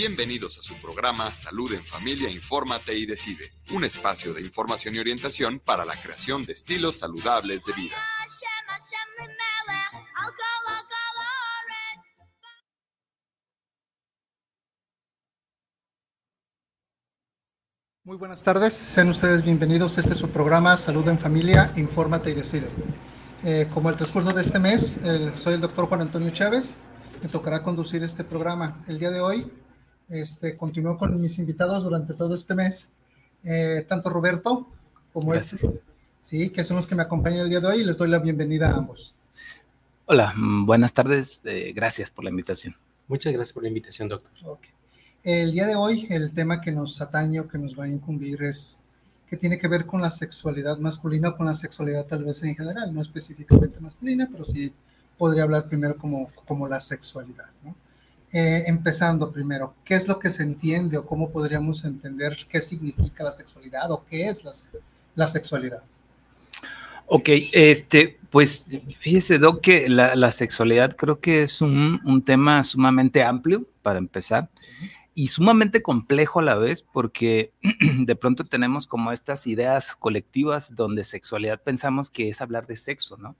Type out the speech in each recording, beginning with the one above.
Bienvenidos a su programa Salud en Familia, Infórmate y Decide, un espacio de información y orientación para la creación de estilos saludables de vida. Muy buenas tardes, sean ustedes bienvenidos. Este es su programa Salud en Familia, Infórmate y Decide. Eh, como el transcurso de este mes, soy el doctor Juan Antonio Chávez, me tocará conducir este programa. El día de hoy este, continúo con mis invitados durante todo este mes, eh, tanto Roberto como él, sí, que son los que me acompañan el día de hoy y les doy la bienvenida a ambos. Hola, mm, buenas tardes, eh, gracias por la invitación. Muchas gracias por la invitación, doctor. El día de hoy, el tema que nos atañe o que nos va a incumbir es que tiene que ver con la sexualidad masculina o con la sexualidad tal vez en general, no específicamente masculina, pero sí podría hablar primero como, como la sexualidad, ¿no? Eh, empezando primero, ¿qué es lo que se entiende o cómo podríamos entender qué significa la sexualidad o qué es la, la sexualidad? Ok, este, pues fíjese, Doc, que la, sexualidad creo que es un, un, tema sumamente amplio para empezar y sumamente complejo a la vez porque de pronto tenemos como estas ideas colectivas donde sexualidad pensamos que es hablar de sexo, ¿no?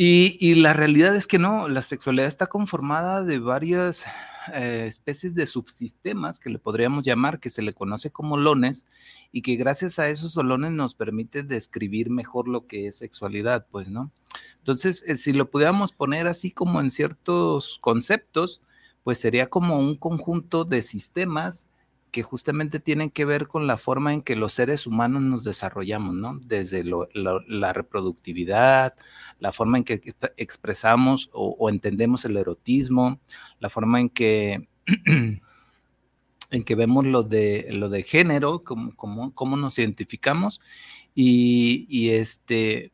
Y, la realidad es que no, la sexualidad está conformada de varias eh, especies de subsistemas que le podríamos llamar, que se le conoce como lones, y que gracias a esos lones nos permite describir mejor lo que es sexualidad, pues, ¿no? Entonces, eh, si lo pudiéramos poner así como en ciertos conceptos, pues sería como un conjunto de sistemas que justamente tienen que ver con la forma en que los seres humanos nos desarrollamos, ¿no? Desde la reproductividad, la forma en que expresamos o, entendemos el erotismo, la forma en que, en que vemos lo de, lo de género, cómo, cómo, nos identificamos y, este...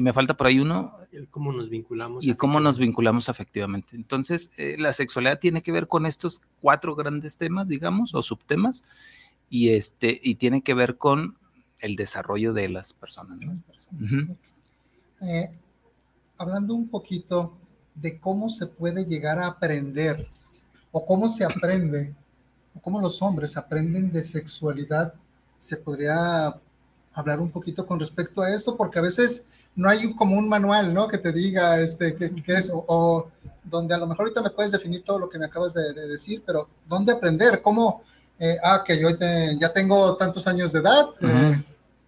Y me falta por ahí uno. cómo nos vinculamos. Y cómo nos vinculamos afectivamente. Entonces, eh, la sexualidad tiene que ver con estos cuatro grandes temas, digamos, o subtemas, y, este, y tiene que ver con el desarrollo de las personas. Eh, hablando un poquito de cómo se puede llegar a aprender o cómo se aprende o cómo los hombres aprenden de sexualidad, se podría hablar un poquito con respecto a esto, porque a veces no hay como un manual, ¿no? Que te diga este, qué, es, o, donde a lo mejor ahorita me puedes definir todo lo que me acabas de, decir, pero ¿dónde aprender? ¿Cómo? Eh, ah, que yo ya tengo tantos años de edad, eh,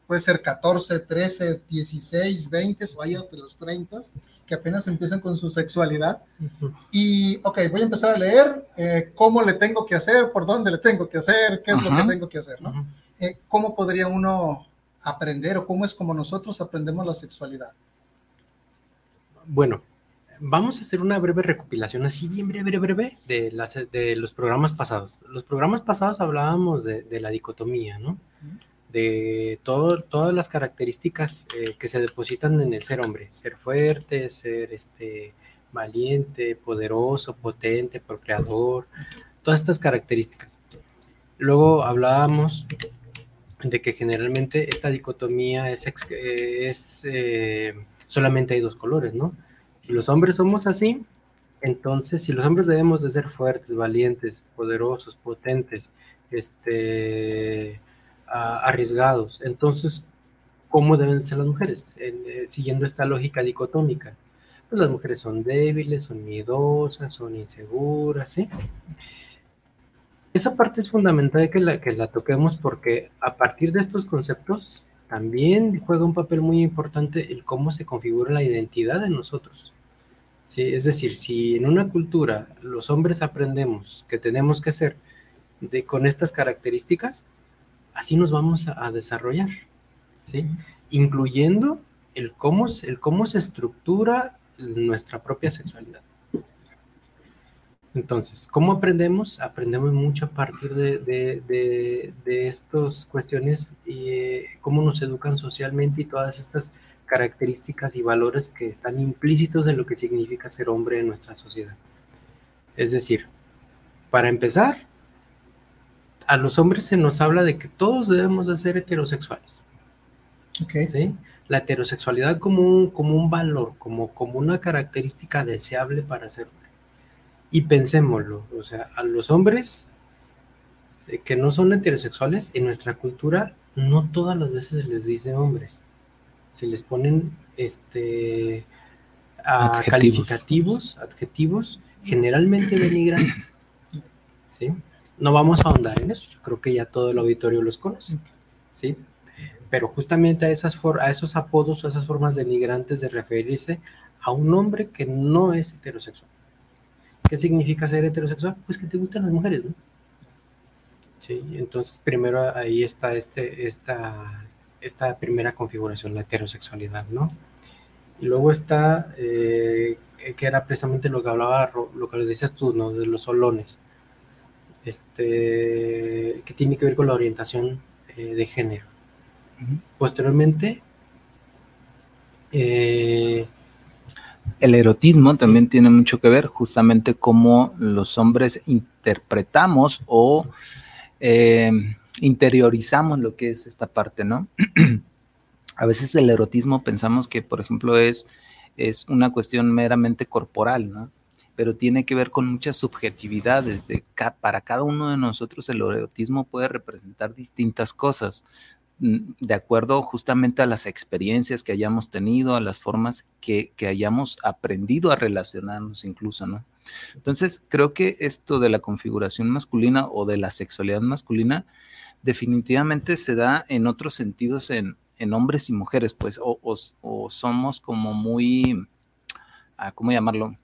puede ser 14, 13, 16, 20 o hay hasta los 30 que apenas empiezan con su sexualidad. Y, ok, voy a empezar a leer eh, cómo le tengo que hacer, por dónde le tengo que hacer, qué es lo que tengo que hacer, ¿no? Eh, ¿Cómo podría uno aprender o cómo es como nosotros aprendemos la sexualidad? Bueno, vamos a hacer una breve recopilación, así bien breve, breve, de, las, de los programas pasados. Los programas pasados hablábamos de, de la dicotomía, ¿no? de todo, todas las características eh, que se depositan en el ser hombre, ser fuerte, ser este, valiente, poderoso, potente, procreador, todas estas características. Luego hablábamos de que generalmente esta dicotomía es, eh, solamente hay dos colores, ¿no? Si los hombres somos así, entonces si los hombres debemos de ser fuertes, valientes, poderosos, potentes, este arriesgados. Entonces, ¿cómo deben ser las mujeres? Eh, siguiendo esta lógica dicotómica. Pues las mujeres son débiles, son miedosas, son inseguras, ¿sí? Esa parte es fundamental que la, que la toquemos porque a partir de estos conceptos también juega un papel muy importante el cómo se configura la identidad de nosotros. ¿Sí? Es decir, si en una cultura los hombres aprendemos que tenemos que ser de, con estas características, así nos vamos a, desarrollar, ¿sí? incluyendo el cómo, el cómo se estructura nuestra propia sexualidad. Entonces, ¿cómo aprendemos? Aprendemos mucho a partir de, de, de, estas cuestiones y eh, cómo nos educan socialmente y todas estas características y valores que están implícitos en lo que significa ser hombre en nuestra sociedad. Es decir, para empezar, a los hombres se nos habla de que todos debemos de ser heterosexuales. Okay. ¿sí? La heterosexualidad como un, como un valor, como, como una característica deseable para ser. Y pensémoslo, o sea, a los hombres que no son heterosexuales, en nuestra cultura no todas las veces se les dice hombres. Se les ponen este a Adjetivos. calificativos, adjetivos, generalmente denigrantes. ¿Sí? No vamos a ahondar en eso, yo creo que ya todo el auditorio los conoce. ¿Sí? Pero justamente a, esas for- a esos apodos o esas formas denigrantes de referirse a un hombre que no es heterosexual. ¿Qué significa ser heterosexual? Pues que te gustan las mujeres, ¿no? Sí, entonces primero ahí está este, esta, esta primera configuración, la heterosexualidad, ¿no? Y luego está, eh, que era precisamente lo que hablaba, lo que le decías tú, ¿no? De los solones, este, que tiene que ver con la orientación eh, de género. Posteriormente, eh, El erotismo también tiene mucho que ver justamente cómo los hombres interpretamos o eh, interiorizamos lo que es esta parte, ¿no? A veces el erotismo pensamos que, por ejemplo, es, es una cuestión meramente corporal, ¿no? Pero tiene que ver con muchas subjetividades. De ca- para cada uno de nosotros el erotismo puede representar distintas cosas de acuerdo justamente a las experiencias que hayamos tenido, a las formas que, que hayamos aprendido a relacionarnos incluso, ¿no? Entonces, creo que esto de la configuración masculina o de la sexualidad masculina definitivamente se da en otros sentidos en, en hombres y mujeres, pues, o, o- o somos como muy, ah, ¿cómo llamarlo?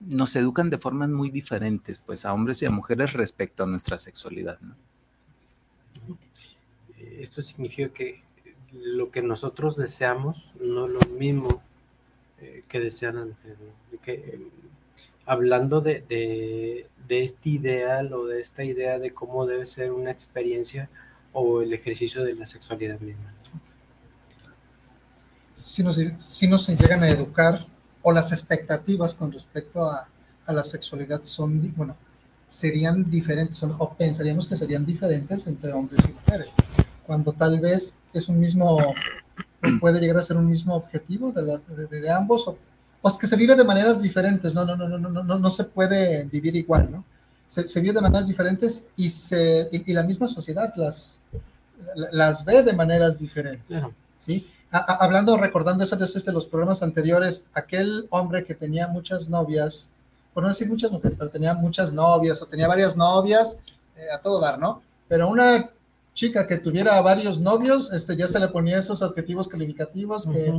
Nos educan de formas muy diferentes, pues, a hombres y a mujeres respecto a nuestra sexualidad, ¿no? Eh, Esto significa que lo que nosotros deseamos no es lo mismo eh, que desean. De que, eh, hablando de, de- de este ideal o de esta idea de cómo debe ser una experiencia o el ejercicio de la sexualidad misma. si nos, si nos llegan a educar o las expectativas con respecto a, a la sexualidad son, bueno, serían diferentes son- o pensaríamos que serían diferentes entre hombres y mujeres, cuando tal vez es un mismo, puede llegar a ser un mismo objetivo de, la, de, de ambos, o, o, es que se vive de maneras diferentes, no, no, no, no, no, no, no se puede vivir igual, ¿no? Se, se vive de maneras diferentes y, se, y, y la misma sociedad las, las ve de maneras diferentes, ¿sí? A, a, hablando, recordando eso de, de los programas anteriores, aquel hombre que tenía muchas novias, por no decir muchas mujeres, pero tenía muchas novias o tenía varias novias, eh, a todo dar, ¿no? Pero una chica que tuviera varios novios, este, ya se le ponía esos adjetivos calificativos que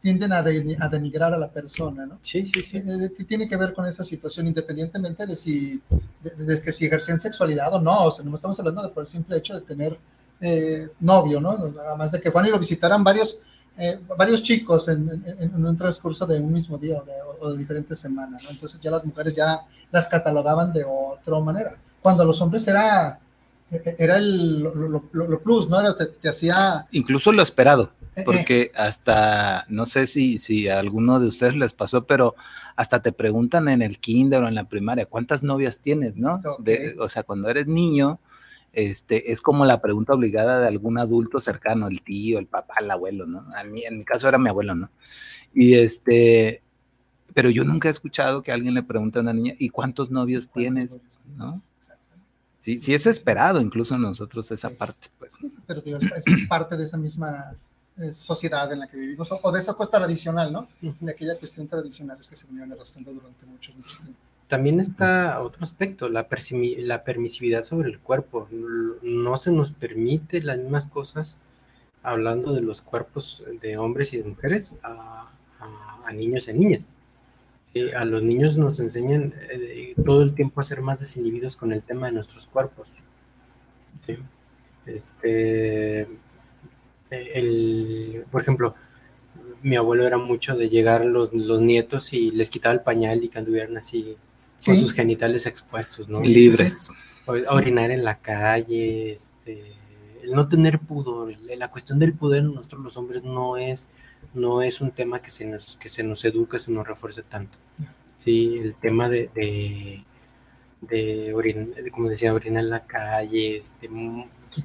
tienden a, de- a denigrar a la persona, ¿no? Sí, sí, sí. Eh, que tiene que ver con esa situación, independientemente de si, de, de que si ejercían sexualidad o no, o sea, no estamos hablando de por el simple hecho de tener eh, novio, ¿no? Además de que Juan y lo visitaran varios, eh, varios chicos en, en- en un transcurso de un mismo día o de, o de diferentes semanas, ¿no? Entonces ya las mujeres ya las catalogaban de otra manera. Cuando los hombres era, era el, lo, lo- plus, ¿no? Era, te, te hacía... Incluso lo esperado, eh, eh, porque hasta, no sé si, si a alguno de ustedes les pasó, pero hasta te preguntan en el kinder o en la primaria, ¿cuántas novias tienes, no? De- o sea, cuando eres niño, este, es como la pregunta obligada de algún adulto cercano, el tío, el papá, el abuelo, ¿no? A mí, en mi caso era mi abuelo, ¿no? Y este, pero yo nunca he escuchado que alguien le pregunte a una niña, ¿y cuántos novios tienes? ¿No? Sí, sí es esperado incluso nosotros esa parte, pues. Sí, sí, pero digo, es, es parte de esa misma eh, sociedad en la que vivimos, o, o de esa cosa tradicional, ¿no? De aquella cuestión tradicional es que se venían arrastrando durante mucho, mucho tiempo. También está otro aspecto, la, persimi- la permisividad sobre el cuerpo. No se nos permite las mismas cosas hablando de los cuerpos de hombres y de mujeres a, a- a niños y niñas. A los niños nos enseñan eh, todo el tiempo a ser más desinhibidos con el tema de nuestros cuerpos. Sí. Este, el, por ejemplo, mi abuelo era mucho de llegar los, los nietos y les quitaba el pañal y que anduvieran así con Sí. sus genitales expuestos, ¿no? Libres. O- orinar en la calle, este, el no tener pudor, la cuestión del poder en nosotros los hombres no es, no es un tema que se nos, que se nos eduque, se nos refuerce tanto. Sí, el tema de, de, de orin- de, como decía, orinar en la calle, este,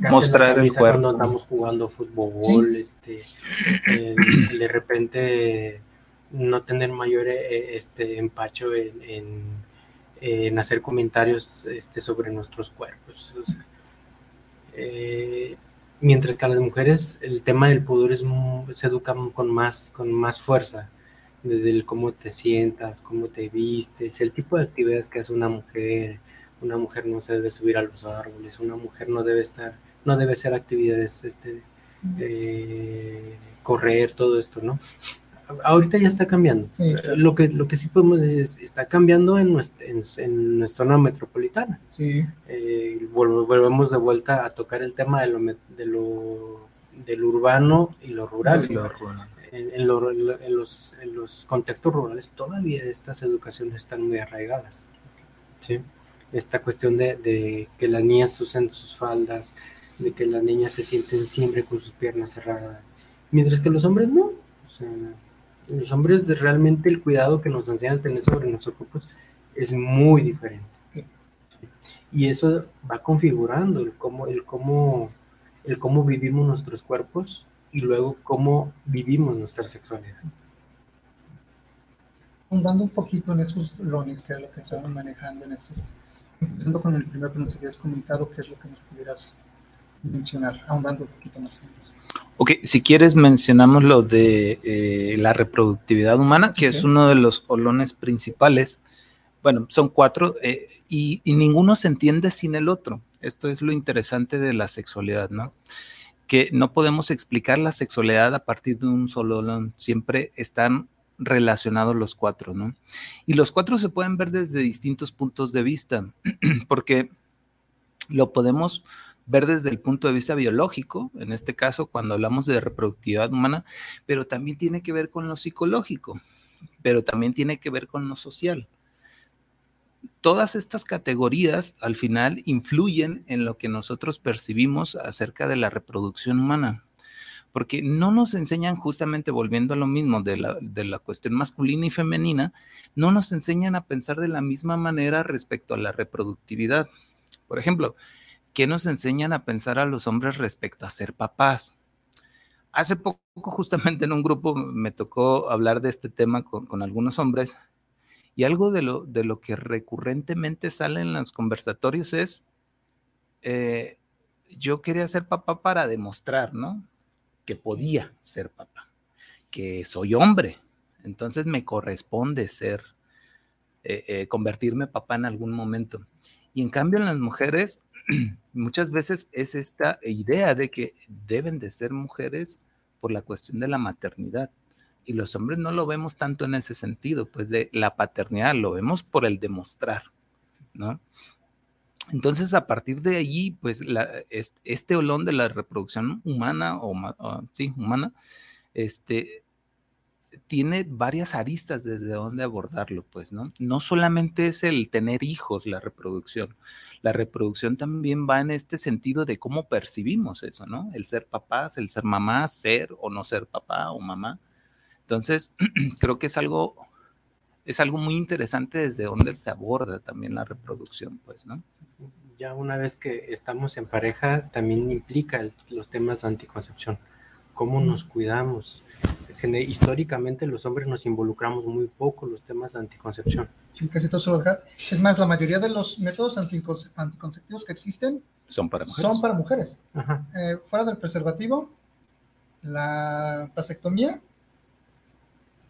Mostrar el cuerpo. Cuando andamos jugando fútbol, este, de repente no tener mayor eh, este, empacho en, en- en hacer comentarios este, sobre nuestros cuerpos. o sea, eh, mientras que a las mujeres el tema del pudor es, se educa con más, con más fuerza, desde el cómo te sientas, cómo te vistes, el tipo de actividades que hace una mujer. Una mujer no se debe subir a los árboles, una mujer no debe estar, no debe hacer actividades, este, eh, correr, todo esto, ¿no? Ahorita ya está cambiando. Sí. Eh, Lo que, lo que sí podemos decir es, está cambiando en nuestra, en, en nuestra zona metropolitana. Sí, Eh, vol- volvemos de vuelta a tocar el tema de lo, de lo, del urbano y lo rural. Y lo rural. En, en lo- en lo- en los, en los contextos rurales todavía estas educaciones están muy arraigadas. ¿sí? Esta cuestión de, de que las niñas usen sus faldas, de que las niñas se sienten siempre con sus piernas cerradas, mientras que los hombres no. O sea, los hombres realmente el cuidado que nos enseñan a tener sobre nuestros cuerpos es muy diferente. Y eso va configurando el cómo, el cómo, el cómo vivimos nuestros cuerpos y luego cómo vivimos nuestra sexualidad. ahondando un poquito en esos lones que es lo que estaban manejando en estos. Empezando con el primero que nos habías comentado, ¿qué es lo que nos pudieras mencionar? Ahondando un poquito más en eso. Ok, si quieres mencionamos lo de eh, la reproductividad humana, que es uno de los olones principales. Bueno, son cuatro eh, y, y ninguno se entiende sin el otro. Esto es lo interesante de la sexualidad, ¿no? Que no podemos explicar la sexualidad a partir de un solo olón. Siempre están relacionados los cuatro, ¿no? Y los cuatro se pueden ver desde distintos puntos de vista, porque lo podemos ver desde el punto de vista biológico, en este caso cuando hablamos de reproductividad humana, pero también tiene que ver con lo psicológico, pero también tiene que ver con lo social. Todas estas categorías al final influyen en lo que nosotros percibimos acerca de la reproducción humana, porque no nos enseñan justamente, volviendo a lo mismo de la, de la cuestión masculina y femenina, no nos enseñan a pensar de la misma manera respecto a la reproductividad. Por ejemplo, ¿qué nos enseñan a pensar a los hombres respecto a ser papás? Hace poco, justamente en un grupo, me tocó hablar de este tema con, algunos hombres y algo de lo, de lo que recurrentemente sale en los conversatorios es, eh, yo quería ser papá para demostrar, ¿no? Que podía ser papá, que soy hombre, entonces me corresponde ser, eh, eh, convertirme papá en algún momento. Y en cambio en las mujeres muchas veces es esta idea de que deben de ser mujeres por la cuestión de la maternidad. Y los hombres no lo vemos tanto en ese sentido, pues de la paternidad, lo vemos por el demostrar, ¿no? Entonces, a partir de allí, pues la, es- este olón de la reproducción humana, o, o, sí, humana, este, tiene varias aristas desde donde abordarlo, pues, ¿no? No solamente es el tener hijos, la reproducción. La reproducción también va en este sentido de cómo percibimos eso, ¿no? El ser papás, el ser mamás, ser o no ser papá o mamá. Entonces, creo que es algo, es algo muy interesante desde donde se aborda también la reproducción, pues, ¿no? Ya una vez que estamos en pareja, también implica el- los temas de anticoncepción. Cómo nos cuidamos. Históricamente los hombres nos involucramos muy poco en los temas de anticoncepción. Sí, casi todo. Es más, la mayoría de los métodos anticonce- anticonceptivos que existen Son para mujeres. son para mujeres. Ajá. Eh, fuera del preservativo, la vasectomía,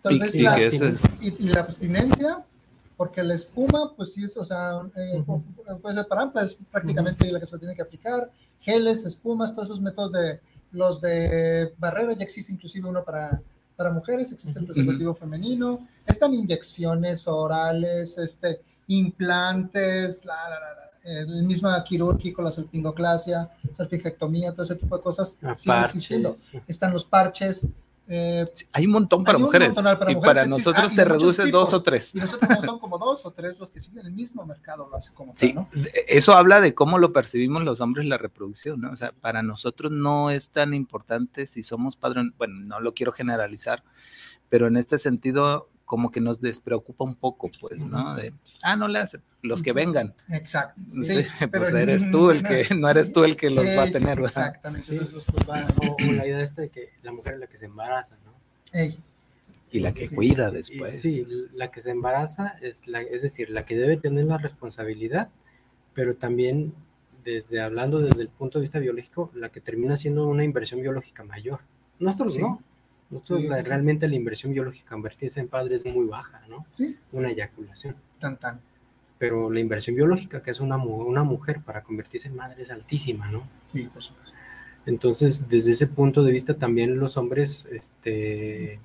tal Y- vez y la, que ese- y, y la abstinencia, porque la espuma, pues sí es, o sea, eh, puede ser para ambas, prácticamente la que se tiene que aplicar, geles, espumas, todos esos métodos de, los de barrera, ya existe inclusive uno para, para mujeres, existe el preservativo femenino, están inyecciones orales, este, implantes, la, la, la, el mismo quirúrgico, la salpingoclasia, salpingectomía, todo ese tipo de cosas siguen existiendo. Están los parches. Eh, Hay un montón para un mujeres. montón para y mujeres, para nosotros Ah, se reduce dos tipos. o tres. y nosotros no son como dos o tres los que siguen el mismo mercado, lo hace como Sí, tal, ¿no? eso habla de cómo lo percibimos los hombres la reproducción, ¿no? O sea, para nosotros no es tan importante si somos padres, bueno, no lo quiero generalizar, pero en este sentido como que nos despreocupa un poco, pues, ¿no? De, ah, no le hace, los que vengan. Exacto. Sí, pero pues eres tú el que, no eres tú el que los va a Sí, tener, ¿verdad? Exactamente. Sí. los- va- O, o la idea esta de que la mujer es la que se embaraza, ¿no? Ey, Y la que Sí, cuida después. Sí, la que se embaraza es, la, es decir, la que debe tener la responsabilidad, pero también desde hablando desde el punto de vista biológico, la que termina siendo una inversión biológica mayor. Nosotros Sí. no. Nosotros Sí, la- sí, sí. realmente la inversión biológica convertirse en padre es muy baja, ¿no? Sí. Una eyaculación. tan tan. Pero la inversión biológica que es una, mu- una mujer para convertirse en madre es altísima, ¿no? Sí, por supuesto. Entonces, desde ese punto de vista, también los hombres este,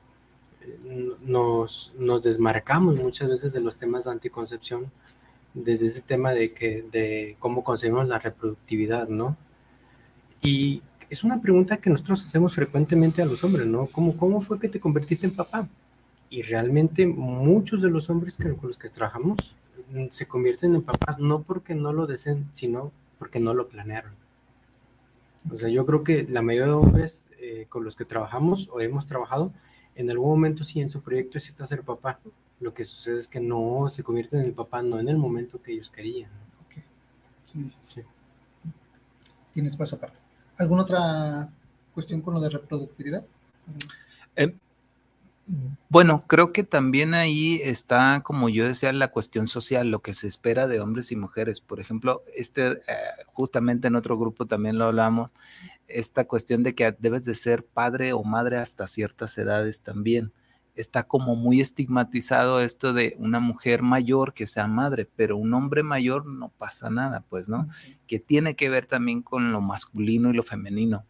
nos, nos desmarcamos muchas veces de los temas de anticoncepción, desde ese tema de, que, de cómo concebimos la reproductividad, ¿no? Y es una pregunta que nosotros hacemos frecuentemente a los hombres, ¿no? ¿Cómo, cómo fue que te convertiste en papá? Y realmente muchos de los hombres con los que trabajamos mm, se convierten en papás no porque no lo deseen, sino porque no lo planearon. O sea, yo creo que la mayoría de hombres eh, con los que trabajamos o hemos trabajado, en algún momento sí en su proyecto sí está ser papá. Lo que sucede es que no se convierten en el papá, no en el momento que ellos querían. Ok. Sí, sí, sí. Sí. Tienes más aparte. ¿Alguna otra cuestión con lo de reproductividad? Eh, bueno, creo que también ahí está, como yo decía, la cuestión social, lo que se espera de hombres y mujeres. Por ejemplo, este, eh, justamente en otro grupo también lo hablamos, esta cuestión de que debes de ser padre o madre hasta ciertas edades también. Está como muy estigmatizado esto de una mujer mayor que sea madre, pero un hombre mayor no pasa nada, pues, ¿no? Que tiene que ver también con lo masculino y lo femenino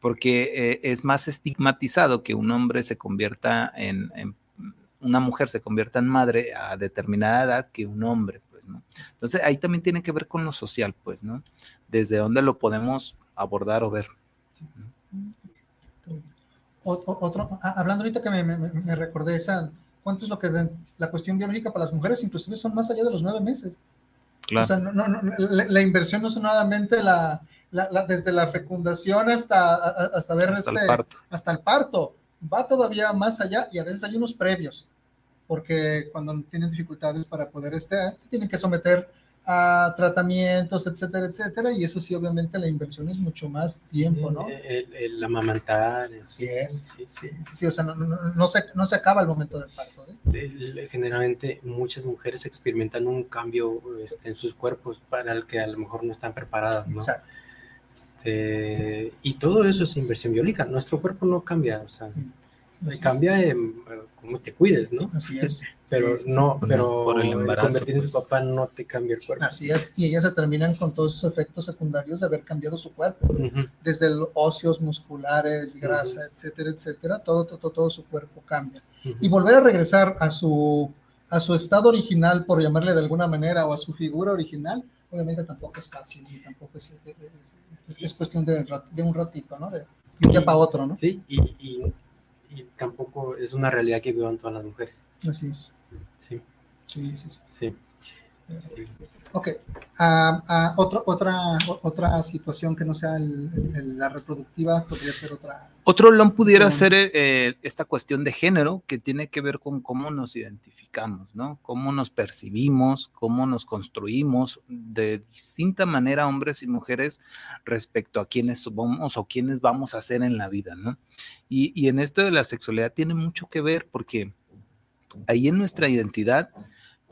porque eh, es más estigmatizado que un hombre se convierta en, en, una mujer se convierta en madre a determinada edad que un hombre, pues, ¿no? Entonces ahí también tiene que ver con lo social, pues, ¿no? Desde dónde lo podemos abordar o ver. Sí. Otro, otro ah, hablando ahorita que me, me, me, recordé esa, ¿cuánto es lo que de, la cuestión biológica para las mujeres? Inclusive son más allá de los nueve meses. Claro. O sea, no, no, no, la, la, inversión no es solamente la, la, la, desde la fecundación hasta, hasta ver hasta, este, el parto. hasta el parto, va todavía más allá y a veces hay unos previos, porque cuando tienen dificultades para poder, este, tienen que someter a tratamientos, etcétera, etcétera, y eso sí, obviamente la inversión es mucho más tiempo, ¿no? El, amamantar. El, sí, es, sí, sí, sí, sí, o sea, no, no, no, se, no se acaba el momento del parto. El, generalmente muchas mujeres experimentan un cambio este, en sus cuerpos para el que a lo mejor no están preparadas, ¿no? Exacto. Este, y todo eso es inversión biológica. Nuestro cuerpo no cambia, o sea, Así cambia es. en cómo te cuides, ¿no? Así es. Pero sí, no, sí. pero Por el embarazo, convertir en pues. su papá no te cambia el cuerpo. Así es. Y ellas se terminan con todos esos efectos secundarios de haber cambiado su cuerpo. Uh -huh. Desde los óseos, musculares, grasa, uh -huh. etcétera, etcétera. Todo, todo, todo su cuerpo cambia. Uh -huh. Y volver a regresar a su, a su estado original, por llamarle de alguna manera, o a su figura original, obviamente tampoco es fácil. Y tampoco es, es, es, es cuestión de, de, un ratito, ¿no? De, de un día para otro, ¿no? Sí, y, y y tampoco es una realidad que vivan todas las mujeres. Así es. Sí. Sí, sí, sí. sí. sí. Ok. Uh, uh, otro, otra, otra situación que no sea el, el, la reproductiva podría ser otra. Otro LOM pudiera um, ser eh, esta cuestión de género que tiene que ver con cómo nos identificamos, ¿no? Cómo nos percibimos, cómo nos construimos de distinta manera hombres y mujeres respecto a quiénes somos o quiénes vamos a ser en la vida, ¿no? Y, y en esto de la sexualidad tiene mucho que ver porque ahí en nuestra identidad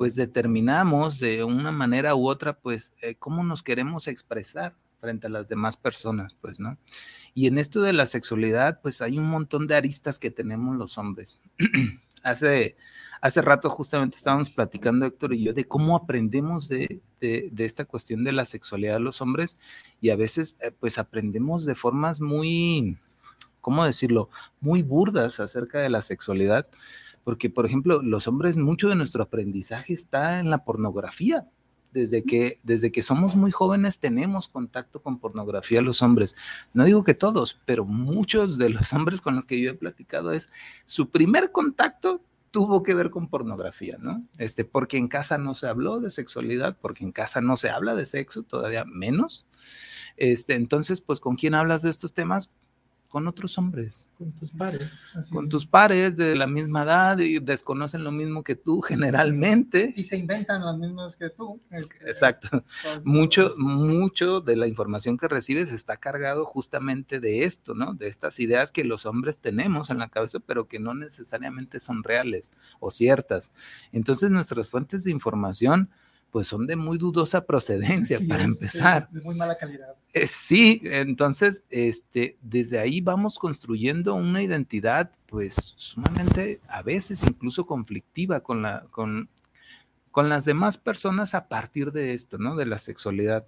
pues determinamos de una manera u otra, pues, eh, cómo nos queremos expresar frente a las demás personas, pues, ¿no? Y en esto de la sexualidad, pues hay un montón de aristas que tenemos los hombres. hace, Hace rato justamente estábamos platicando Héctor y yo de cómo aprendemos de, de, esta cuestión de la sexualidad de los hombres y a veces eh, pues aprendemos de formas muy, ¿cómo decirlo? Muy burdas acerca de la sexualidad. Porque, por ejemplo, los hombres, mucho de nuestro aprendizaje está en la pornografía. Desde que, desde que somos muy jóvenes tenemos contacto con pornografía los hombres. No digo que todos, pero muchos de los hombres con los que yo he platicado es su primer contacto tuvo que ver con pornografía, ¿no? Este, porque en casa no se habló de sexualidad, porque en casa no se habla de sexo, todavía menos. Este, entonces, pues, ¿con quién hablas de estos temas? Con otros hombres. Con tus pares. con tus pares de la misma edad y desconocen lo mismo que tú generalmente. Y se inventan las mismas que tú. Exacto. Mucho, mucho de la información que recibes está cargado justamente de esto, ¿no? De estas ideas que los hombres tenemos en la cabeza, pero que no necesariamente son reales o ciertas. Entonces nuestras fuentes de información pues son de muy dudosa procedencia para empezar. de muy mala calidad. Eh, sí, entonces, este, desde ahí vamos construyendo una identidad, pues, sumamente, a veces incluso conflictiva con la, con, con las demás personas a partir de esto, ¿no? De la sexualidad.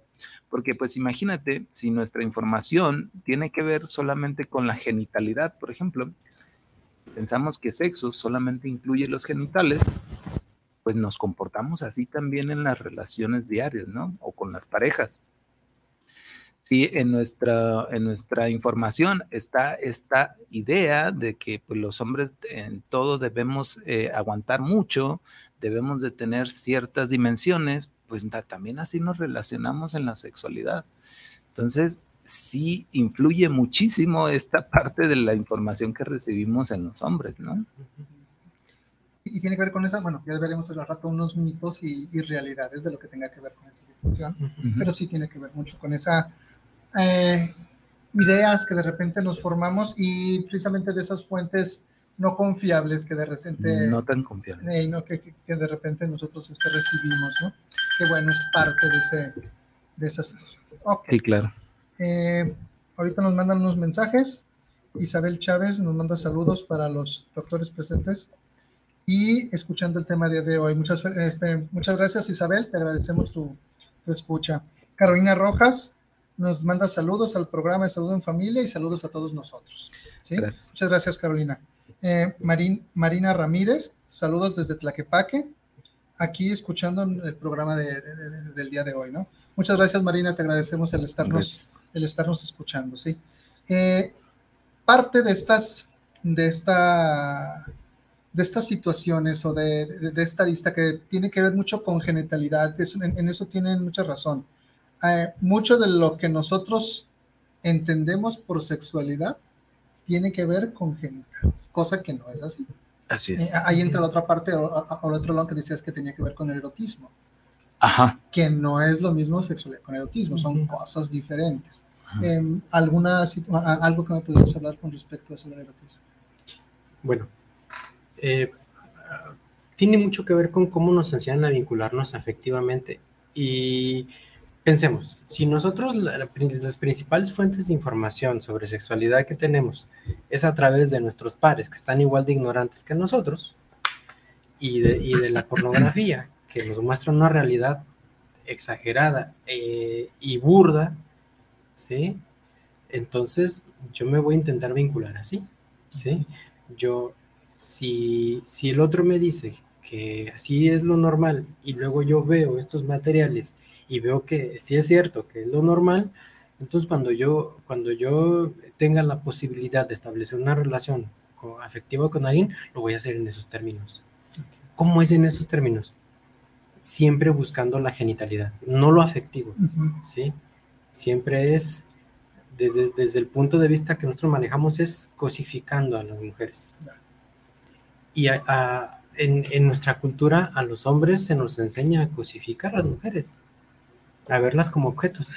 Porque, pues, imagínate, si nuestra información tiene que ver solamente con la genitalidad, por ejemplo, pensamos que sexo solamente incluye los genitales, pues nos comportamos así también en las relaciones diarias, ¿no? O con las parejas. Sí, en nuestra, en nuestra información está esta idea de que pues, los hombres en todo debemos eh, aguantar mucho, debemos de tener ciertas dimensiones, pues también así nos relacionamos en la sexualidad. Entonces, sí influye muchísimo esta parte de la información que recibimos en los hombres, ¿no? Y tiene que ver con esa, bueno, ya veremos el rato unos mitos y, realidades de lo que tenga que ver con esa situación, pero sí tiene que ver mucho con esa eh, ideas que de repente nos formamos y precisamente de esas fuentes no confiables que de repente... No tan confiables. no, que, que, de repente nosotros este, recibimos, ¿no? Que bueno, es parte de, ese, de esa situación. Sí, claro. Eh, ahorita nos mandan unos mensajes. Isabel Chávez nos manda saludos para los doctores presentes y escuchando el tema de hoy. Muchas, este, muchas gracias Isabel, te agradecemos tu, escucha. Carolina Rojas nos manda saludos al programa de Salud en Familia y saludos a todos nosotros. ¿sí? Muchas gracias Carolina. Eh, Marina Ramírez, saludos desde Tlaquepaque, aquí escuchando el programa del día de hoy, ¿no? Muchas gracias Marina, te agradecemos el estarnos, el estarnos escuchando, ¿sí? Eh, parte de estas, de esta de estas situaciones o de, esta lista que tiene que ver mucho con genitalidad, en, eso tienen mucha razón. Eh, mucho de lo que nosotros entendemos por sexualidad tiene que ver con genitales, cosa que no es así. Así es. Eh, ahí entra la otra parte o, el otro lado que decías que tenía que ver con el erotismo. Ajá. Que no es lo mismo sexualidad con erotismo, son cosas diferentes. Em, ¿Alguna algo que me pudieras hablar con respecto a eso del erotismo? Bueno, eh, tiene mucho que ver con cómo nos enseñan a vincularnos afectivamente. Y pensemos, si nosotros las principales fuentes de información sobre sexualidad que tenemos es a través de nuestros pares, que están igual de ignorantes que nosotros, y de, la pornografía, que nos muestra una realidad exagerada eh, y burda, ¿sí? Entonces yo me voy a intentar vincular así, ¿sí? Yo si, si el otro me dice que así es lo normal y luego yo veo estos materiales y veo que sí es cierto que es lo normal, entonces cuando yo, cuando yo tenga la posibilidad de establecer una relación afectiva con alguien, lo voy a hacer en esos términos. ¿Cómo es en esos términos? Siempre buscando la genitalidad, no lo afectivo, ¿sí? Siempre es, desde, desde el punto de vista que nosotros manejamos, es cosificando a las mujeres. Y en, nuestra cultura a los hombres se nos enseña a cosificar a las mujeres, a verlas como objetos.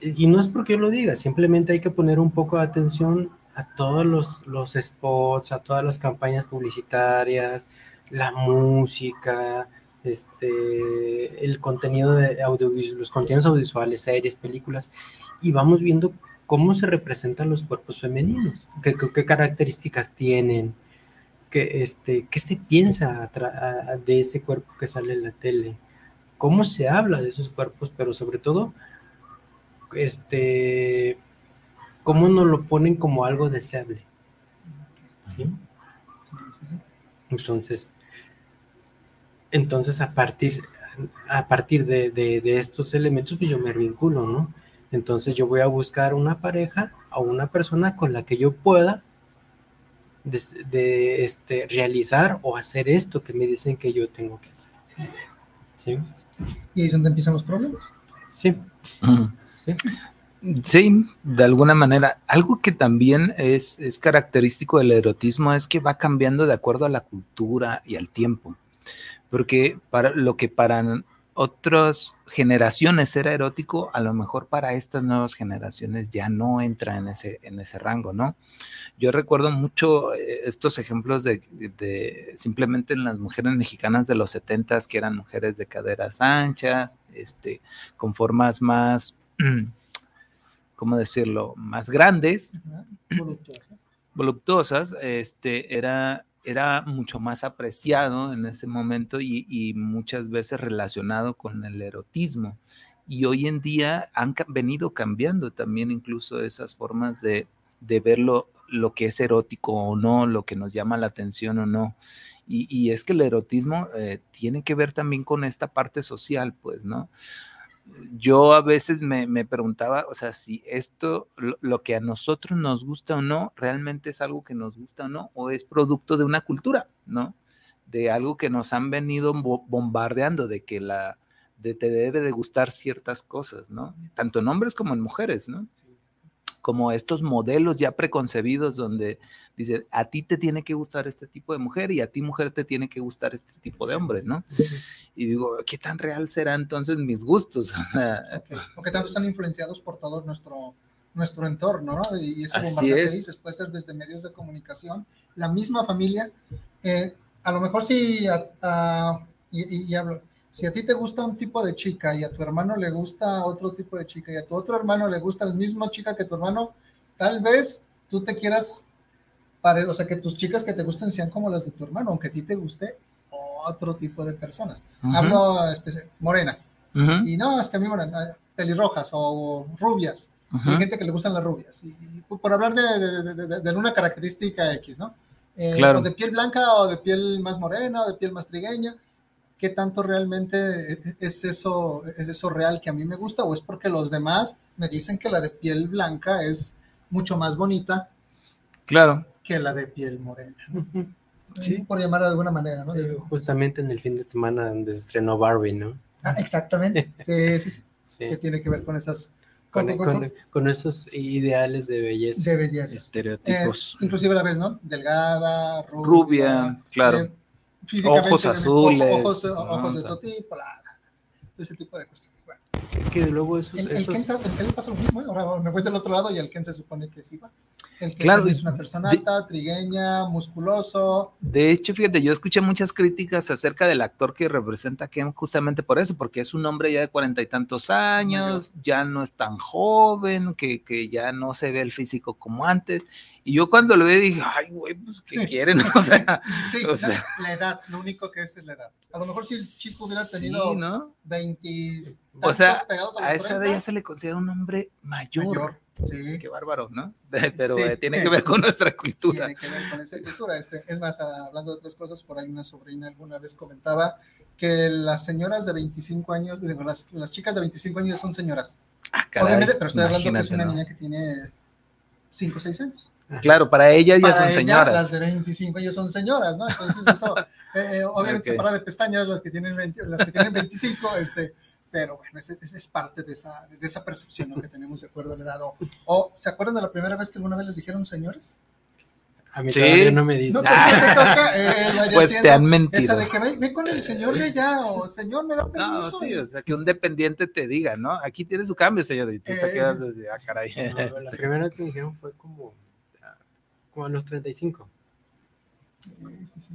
Y no es porque yo lo diga, simplemente hay que poner un poco de atención a todos los, los spots, a todas las campañas publicitarias, la música, este, el contenido de audiovisual, los contenidos audiovisuales, series, películas, y vamos viendo cómo se representan los cuerpos femeninos, qué, qué características tienen, que, este, ¿qué se piensa de ese cuerpo que sale en la tele? ¿Cómo se habla de esos cuerpos? Pero sobre todo, este, ¿cómo nos lo ponen como algo deseable? ¿Sí? Entonces, entonces a partir, a partir de, de, estos elementos, pues yo me vinculo, ¿no? Entonces yo voy a buscar una pareja o una persona con la que yo pueda de, este, realizar o hacer esto que me dicen que yo tengo que hacer. ¿Sí? Y ahí es donde empiezan los problemas. Sí. sí. Sí, de alguna manera. Algo que también es, es, característico del erotismo es que va cambiando de acuerdo a la cultura y al tiempo. Porque para lo que para otras generaciones era erótico, a lo mejor para estas nuevas generaciones ya no entra en ese, en ese rango, ¿no? Yo recuerdo mucho eh, estos ejemplos de, simplemente en las mujeres mexicanas de los setentas, que eran mujeres de caderas anchas, este, con formas más, ¿cómo decirlo?, más grandes, voluptuosas. voluptuosas, este, era era mucho más apreciado en ese momento y, muchas veces relacionado con el erotismo. Y hoy en día han venido cambiando también incluso esas formas de, de ver lo, que es erótico o no, lo que nos llama la atención o no. Y, es que el erotismo eh, tiene que ver también con esta parte social, pues, ¿no? Yo a veces me, preguntaba, o sea, si esto, lo, que a nosotros nos gusta o no, realmente es algo que nos gusta o no, o es producto de una cultura, ¿no? De algo que nos han venido bombardeando, de que la, de te debe de gustar ciertas cosas, ¿no? Tanto en hombres como en mujeres, ¿no? Como estos modelos ya preconcebidos donde dice, a ti te tiene que gustar este tipo de mujer y a ti mujer te tiene que gustar este tipo de hombre, ¿no? Y digo, ¿qué tan real será entonces mis gustos? O, qué tanto están influenciados por todo nuestro, nuestro entorno, ¿no? Y ese bombardeo que dices puede ser desde medios de comunicación, la misma familia, eh, a lo mejor si, y, hablo, si a ti te gusta un tipo de chica y a tu hermano le gusta otro tipo de chica y a tu otro hermano le gusta la misma chica que tu hermano, tal vez tú te quieras o sea, que tus chicas que te gusten sean como las de tu hermano, aunque a ti te guste otro tipo de personas. Hablo morenas. Y no, es que a mí morenas, pelirrojas o rubias. Hay gente que le gustan las rubias. Y, por hablar de, de, una característica X, ¿no? Eh, o de piel blanca o de piel más morena o de piel más trigueña. ¿Qué tanto realmente es eso, es eso real que a mí me gusta o es porque los demás me dicen que la de piel blanca es mucho más bonita? Claro que la de piel morena. Sí. Por llamarla de alguna manera, ¿no? justamente en el fin de semana donde se estrenó Barbie, ¿no? Ah, exactamente. Sí, sí, sí. Que tiene que ver con esas. Con, esos ideales de belleza. De belleza. Estereotipos. Eh, inclusive la vez, ¿no? Delgada, rubia. Rubia, claro. Eh, ojos azules. Ojos, ojos de otro tipo, ese tipo de cuestiones. Bueno. Que luego esos, el, el, Ken, le pasa lo mismo, ¿eh? ahora me voy del otro lado y el Ken se supone que sí va. El claro, es una persona alta, trigueña, musculoso. De hecho, fíjate, yo escuché muchas críticas acerca del actor que representa a Ken justamente por eso, porque es un hombre ya de cuarenta y tantos años, ya no es tan joven, que, que, ya no se ve el físico como antes. Y yo cuando lo vi dije, ay, güey, pues, ¿qué quieren? O sea, sí, la edad, lo único que es es la edad. A lo mejor si el chico hubiera tenido ¿no? 20 o sea, a, esa edad ya se le considera un hombre mayor. Sí. Qué bárbaro, ¿no? Pero eh, tiene que ver con nuestra cultura. Tiene que ver con esa cultura. Este, es más, hablando de otras cosas, por ahí una sobrina alguna vez comentaba que las señoras de 25 años, digo, las, las chicas de 25 años son señoras. Ah, Obviamente, pero estoy hablando que es una niña que tiene 5 o 6 años. Claro, para ellas ya son señoras. Las de 25 ya son señoras, ¿no? Entonces, eso, eh, eh, obviamente, okay. para de pestañas, las que tienen, 20, las que tienen 25, este pero bueno, esa es, parte de esa, de esa percepción que tenemos de acuerdo a la edad. O, ¿se acuerdan de la primera vez que alguna vez les dijeron señores? A mí todavía no me dicen. No, eh, pues te han mentido. Esa de que ve, con el señor de allá, o señor, me da permiso. No, sí, o sea, que un dependiente te diga, ¿no? Aquí tiene su cambio, señor, y tú te quedas desde, ah, caray. la primera vez que me dijeron fue como, como a los 35. Sí, sí, sí.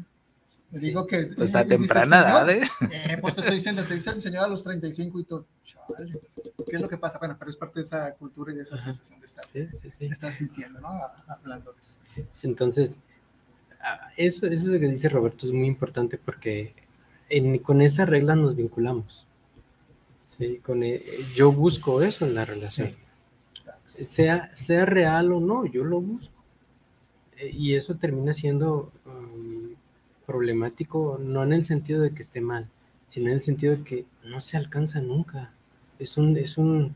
Me digo que. Pues está temprana edad, ¿eh? ¿eh? Pues te estoy diciendo, te dice el señor a los 35 y todo. Chale, ¿qué es lo que pasa? Bueno, pero es parte de esa cultura y de esa sensación de estar, sí, sí, sí. estar sintiendo, ¿no? Hablando de eso. Entonces, Ah, Eso, eso que dice Roberto es muy importante porque en- con esa regla nos vinculamos. Sí, con e- yo busco eso en la relación. Sea, sea real o no, yo lo busco. Eh, Y eso termina siendo um, problemático, no en el sentido de que esté mal, sino en el sentido de que no se alcanza nunca. Es un, es un,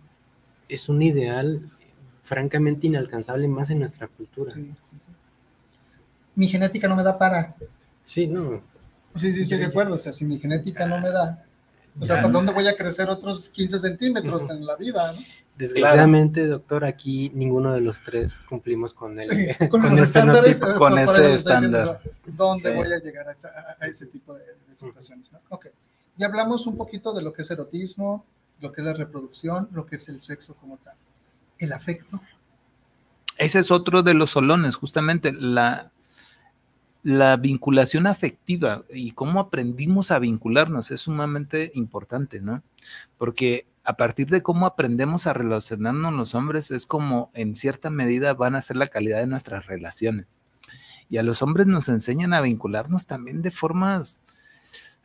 es un ideal francamente inalcanzable más en nuestra cultura. Sí, sí. Mi genética no me da para. Sí, no. Sí, sí, estoy de acuerdo. O sea, si mi genética no me da, o sea. ¿por dónde voy a crecer otros 15 centímetros en la vida? ¿no? Desgraciadamente, doctor, aquí ninguno de los tres cumplimos con el, Con, con los el estándares, fenotipo. eh, con ese estándar. ¿Dónde Sí. voy a llegar a, esa- a- a ese tipo de, de situaciones? ¿no? Ok. Ya hablamos un poquito de lo que es erotismo, lo que es la reproducción, lo que es el sexo como tal. El afecto. Ese es otro de los solones, justamente la, la vinculación afectiva y cómo aprendimos a vincularnos es sumamente importante, ¿no? Porque a partir de cómo aprendemos a relacionarnos los hombres es como en cierta medida van a ser la calidad de nuestras relaciones. Y a los hombres nos enseñan a vincularnos también de formas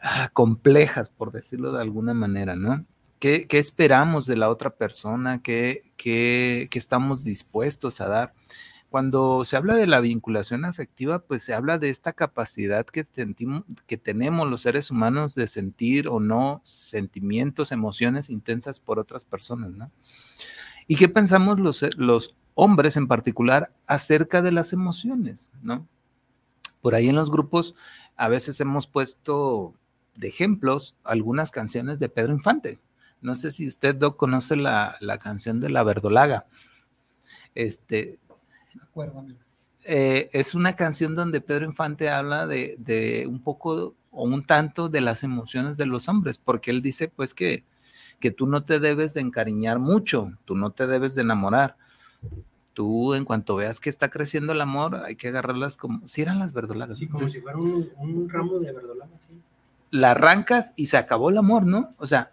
ah, complejas, por decirlo de alguna manera, ¿no? ¿Qué, esperamos de la otra persona? ¿Qué, qué, qué estamos dispuestos a dar? Cuando se habla de la vinculación afectiva, pues se habla de esta capacidad que, que tenemos los seres humanos de sentir o no sentimientos, emociones intensas por otras personas, ¿no? ¿Y qué pensamos los, los hombres en particular acerca de las emociones, ¿no? Por ahí en los grupos a veces hemos puesto de ejemplos algunas canciones de Pedro Infante. No sé si usted, Doc, conoce la, la canción de La Verdolaga. Este, Acuérdame. eh, es una canción donde Pedro Infante habla de, de un poco o un tanto de las emociones de los hombres, porque él dice pues que, que tú no te debes de encariñar mucho, tú no te debes de enamorar. Tú en cuanto veas que está creciendo el amor, hay que agarrarlas como si eran las verdolagas. Sí, como Sí. si fuera un, un ramo de verdolaga, sí. la arrancas y se acabó el amor, ¿no? O sea,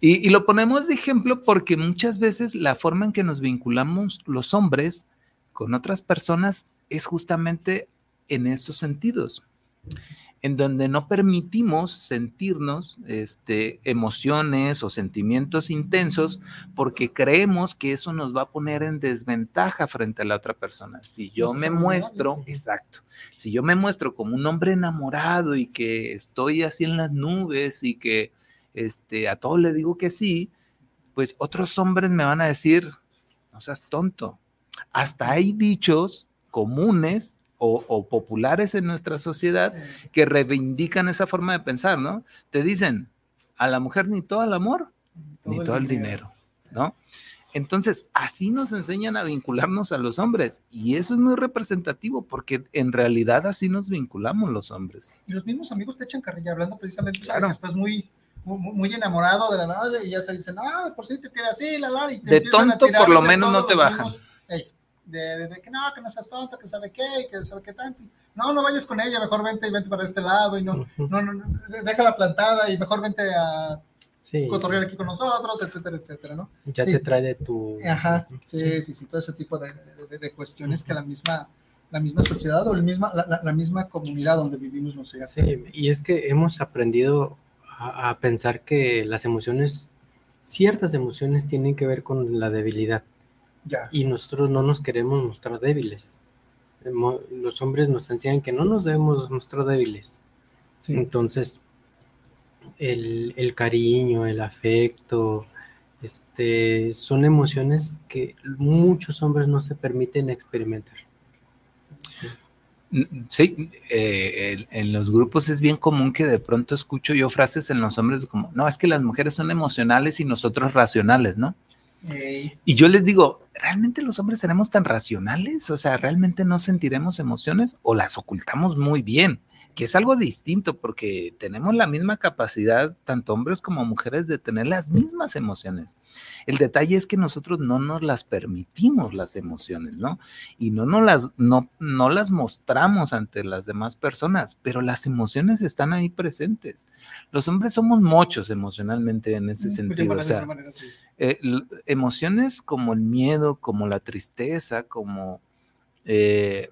y, y lo ponemos de ejemplo porque muchas veces la forma en que nos vinculamos los hombres con otras personas es justamente en esos sentidos, en donde no permitimos sentirnos este, emociones o sentimientos intensos porque creemos que eso nos va a poner en desventaja frente a la otra persona. Si yo me muestro, exacto, si yo me muestro como un hombre enamorado y que estoy así en las nubes y que este, a todo le digo que sí, pues otros hombres me van a decir, no seas tonto. Hasta hay dichos comunes o, o populares en nuestra sociedad que reivindican esa forma de pensar, ¿no? Te dicen, a la mujer ni todo el amor, ni todo el dinero, ¿no? Entonces, así nos enseñan a vincularnos a los hombres y eso es muy representativo porque en realidad así nos vinculamos los hombres. Y los mismos amigos te echan carrilla hablando precisamente de Claro. que estás muy, muy, muy enamorado de la nada y ya te dicen, ah, por sí te tira así, la la. Y te De empiezan a tonto, tirar por lo menos, no te bajan. mismos, ey, de, de- de que no, que no seas tonto, que sabe qué, que sabe qué tanto. No, no vayas con ella, mejor vente y vente para este lado y no, no, no, déjala plantada y mejor vente a Sí, cotorrear aquí con nosotros, etcétera, etcétera, ¿no? ya Sí. te trae de tu... Ajá, sí, sí, sí, todo ese tipo de, de- cuestiones que la misma, la misma sociedad o el misma, la, la- la misma comunidad donde vivimos nos llega. Sí, y es que hemos aprendido a, a pensar que las emociones, ciertas emociones tienen que ver con la debilidad Ya. y nosotros no nos queremos mostrar débiles. Los hombres nos enseñan que no nos debemos mostrar débiles. Sí. Entonces, el, el cariño, el afecto, este, son emociones que muchos hombres no se permiten experimentar. Sí, eh, en, en los grupos es bien común que de pronto escucho yo frases en los hombres como, no, es que las mujeres son emocionales y nosotros racionales, ¿no? Y yo les digo, ¿realmente los hombres seremos tan racionales? O sea, ¿realmente no sentiremos emociones o las ocultamos muy bien? Que es algo distinto porque tenemos la misma capacidad, tanto hombres como mujeres, de tener las mismas emociones. El detalle es que nosotros no nos las permitimos las emociones, ¿no? Y no, nos las, no, no las mostramos ante las demás personas, pero las emociones están ahí presentes. Los hombres somos muchos emocionalmente en ese por sentido. O sea, manera, sí. eh, emociones como el miedo, como la tristeza, como eh,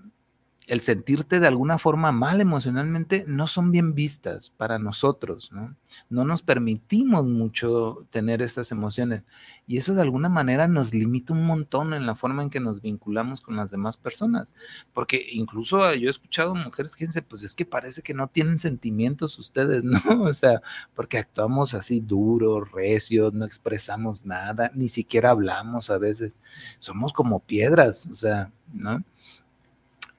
el sentirte de alguna forma mal emocionalmente no son bien vistas para nosotros, ¿no? No nos permitimos mucho tener estas emociones y eso de alguna manera nos limita un montón en la forma en que nos vinculamos con las demás personas, porque incluso yo he escuchado mujeres que dicen, pues es que parece que no tienen sentimientos ustedes, ¿no? O sea, porque actuamos así duros, recios, no expresamos nada, ni siquiera hablamos a veces, somos como piedras, o sea, ¿no?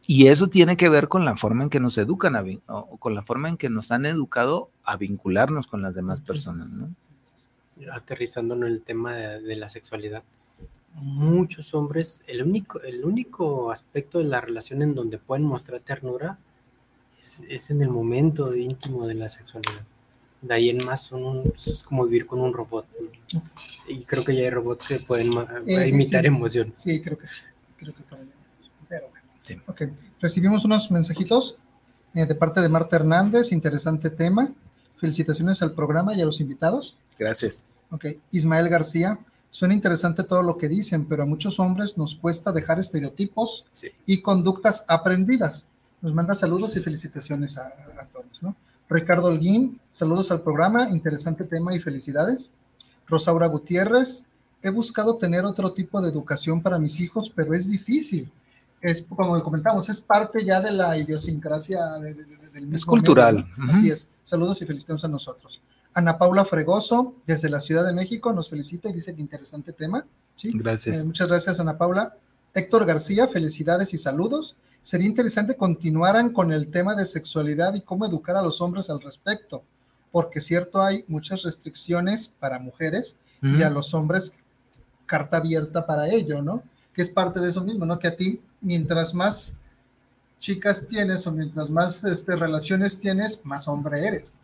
Y eso tiene que ver con la forma en que nos educan, a, o con la forma en que nos han educado a vincularnos con las demás personas. ¿no? Aterrizando en el tema de, la sexualidad, muchos hombres, el único, el único aspecto de la relación en donde pueden mostrar ternura es, en el momento íntimo de la sexualidad. De ahí en más son es como vivir con un robot. Y creo que ya hay robots que pueden eh, imitar emociones. Sí, creo que sí. Creo que bueno. Ok, recibimos unos mensajitos eh, de parte de Marta Hernández, interesante tema. Felicitaciones al programa y a los invitados. Gracias. Ok, Ismael García, suena interesante todo lo que dicen, pero a muchos hombres nos cuesta dejar estereotipos y conductas aprendidas. Nos manda saludos y felicitaciones a, a todos, ¿no? Ricardo Holguín, saludos al programa, interesante tema y felicidades. Rosaura Gutiérrez, he buscado tener otro tipo de educación para mis hijos, pero es difícil es, como comentamos, es parte ya de la idiosincrasia del mismo. Es cultural. Así es. Saludos y felicitamos a nosotros. Ana Paula Fregoso, desde la Ciudad de México, nos felicita y dice que interesante tema. ¿sí? Gracias. Eh, muchas gracias, Ana Paula. Héctor García, felicidades y saludos. Sería interesante continuaran con el tema de sexualidad y cómo educar a los hombres al respecto, porque cierto hay muchas restricciones para mujeres y a los hombres carta abierta para ello, ¿no? Que es parte de eso mismo, ¿no? Que a ti mientras más chicas tienes o mientras más este, relaciones tienes, más hombre eres.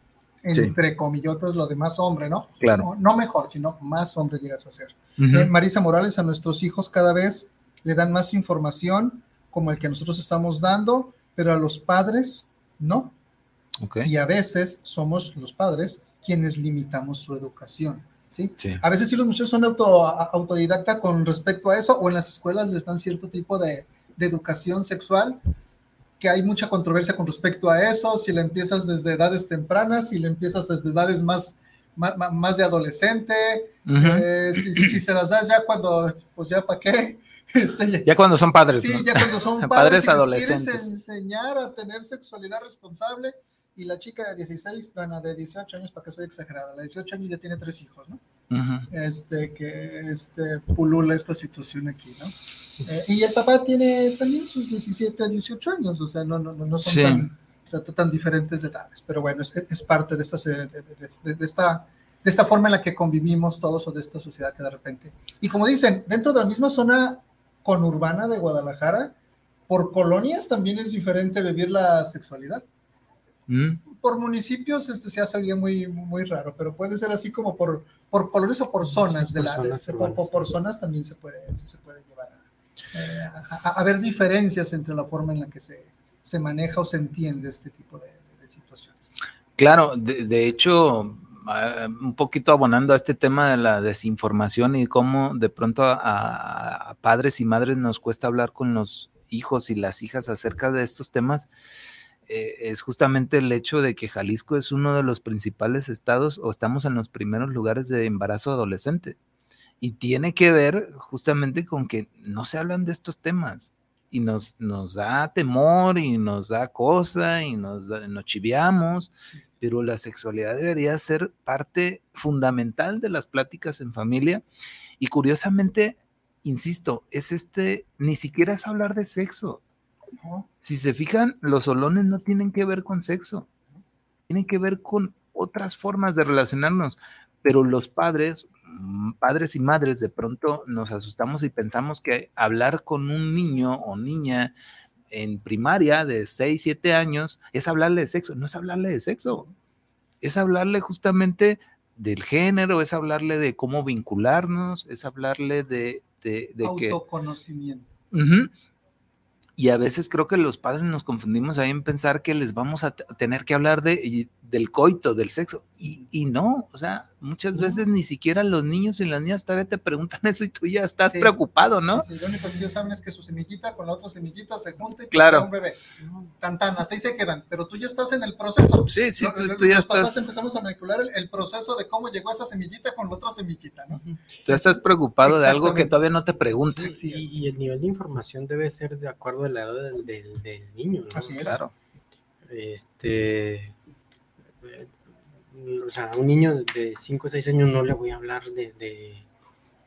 Entre comillotas, lo de más hombre, ¿no? Claro. No, mejor, sino más hombre llegas a ser. Eh, Marisa Morales, a nuestros hijos cada vez le dan más información como el que nosotros estamos dando, pero a los padres no. Okay. Y a veces somos los padres quienes limitamos su educación. ¿sí? A veces sí los muchachos son auto, autodidacta con respecto a eso, o en las escuelas les dan cierto tipo de, de educación sexual, que hay mucha controversia con respecto a eso, si le empiezas desde edades tempranas, si le empiezas desde edades más, más, de adolescente, eh, si, se las das ya cuando, pues ya para qué. Este, ya, cuando son padres. Sí, ya cuando son padres, padres adolescentes. Quieres enseñar a tener sexualidad responsable y la chica de 16, bueno, de 18 años, para que soy exagerada, la de 18 años ya tiene tres hijos, ¿no? Este, que este, pulula esta situación aquí, ¿no? Eh, y el papá tiene también sus 17 18 años, o sea, no, no, no son tan, tan, diferentes de edades, pero bueno, es, es parte de, esta, de, de, esta, de esta forma en la que convivimos todos o de esta sociedad que de repente. Y como dicen, dentro de la misma zona conurbana de Guadalajara, por colonias también es diferente vivir la sexualidad. Mm. Por municipios este se hace muy, muy raro, pero puede ser así como por, por colonias o por zonas de la por, zonas también se puede, se puede llevar eh, a, a, ver diferencias entre la forma en la que se, se maneja o se entiende este tipo de, situaciones. Claro, de, hecho, un poquito abonando a este tema de la desinformación y cómo de pronto a, padres y madres nos cuesta hablar con los hijos y las hijas acerca de estos temas, eh, es justamente el hecho de que Jalisco es uno de los principales estados o estamos en los primeros lugares de embarazo adolescente. Y tiene que ver justamente con que no se hablan de estos temas y nos, nos da temor y nos da cosa y nos, nos chiviamos, pero la sexualidad debería ser parte fundamental de las pláticas en familia. Y curiosamente, insisto, es este, ni siquiera es hablar de sexo. Si se fijan, los olones no tienen que ver con sexo, tienen que ver con otras formas de relacionarnos, pero los padres Mm, padres y madres de pronto nos asustamos y pensamos que hablar con un niño o niña en primaria de 6, 7 años es hablarle de sexo. No es hablarle de sexo, es hablarle justamente del género, es hablarle de cómo vincularnos, es hablarle de... de, de Autoconocimiento. Y a veces creo que los padres nos confundimos ahí en pensar que les vamos a tener que hablar de, del coito, del sexo. Y, y no, o sea, muchas veces ni siquiera los niños y las niñas todavía te preguntan eso y tú ya estás Sí. preocupado, ¿no? Sí, lo único que ellos saben es que su semillita con la otra semillita se junta y Claro. un bebé. Tan, tan, hasta ahí se quedan. Pero tú ya estás en el proceso. Sí, sí, Lo- tú, lo- tú ya los papás estás, empezamos a manipular el, el proceso de cómo llegó esa semillita con la otra semillita, ¿no? tú ya estás preocupado de algo que todavía no te preguntan. Y, y el nivel de información debe ser de acuerdo a la edad del, del- del niño, ¿no? Así es. Claro. Este. Eh, O sea, a un niño de 5 o 6 años no le voy a hablar de. de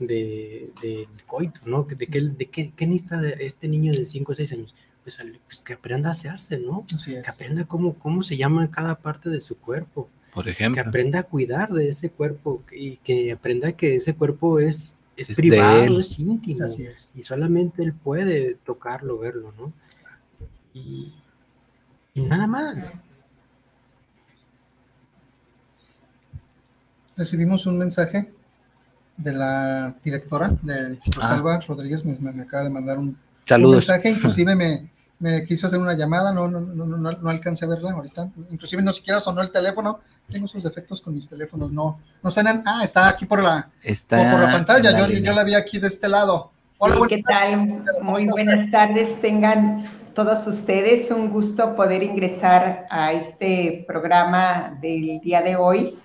de, de coito, ¿no? ¿De qué, de qué, qué necesita de este niño de 5 o 6 años? Pues, pues que aprenda a asearse, ¿no? Así es. Que aprenda cómo, cómo se llama cada parte de su cuerpo. Por que ejemplo. aprenda a cuidar de ese cuerpo y que aprenda que ese cuerpo es, es, privado, es íntimo Así es. y solamente él puede tocarlo, verlo, ¿no? Y, y nada más. Recibimos un mensaje de la directora de Rosalba Rodríguez, me, me acaba de mandar un, mensaje, inclusive me, me quiso hacer una llamada, no, no, no, no, no alcancé a verla ahorita, inclusive no siquiera sonó el teléfono, tengo sus defectos con mis teléfonos, no, no suenan, ah, está aquí por la, Está por, por la pantalla, la yo, yo la vi aquí de este lado. Hola, Sí, ¿qué tal? Muy buenas tardes tengan todos ustedes. Un gusto poder ingresar a este programa del día de hoy,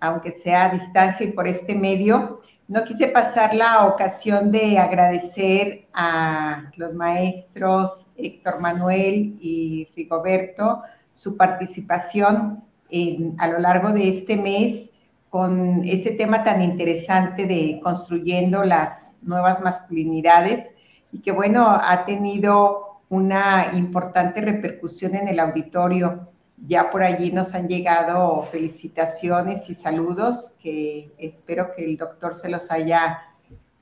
aunque sea a distancia y por este medio. No quise pasar la ocasión de agradecer a los maestros Héctor Manuel y Rigoberto su participación a lo largo de este mes con este tema tan interesante de construyendo las nuevas masculinidades y que bueno, ha tenido una importante repercusión en el auditorio. Ya por allí nos han llegado felicitaciones y saludos que espero que el doctor se los haya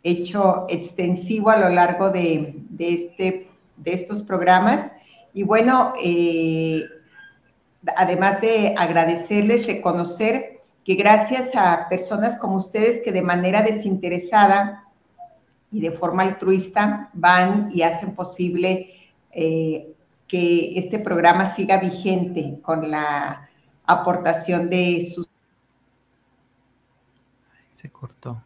hecho extensivo a lo largo de, de este, de estos programas. Y bueno, eh, además de agradecerles, reconocer que gracias a personas como ustedes que de manera desinteresada y de forma altruista van y hacen posible eh, que este programa siga vigente con la aportación de sus Se cortó.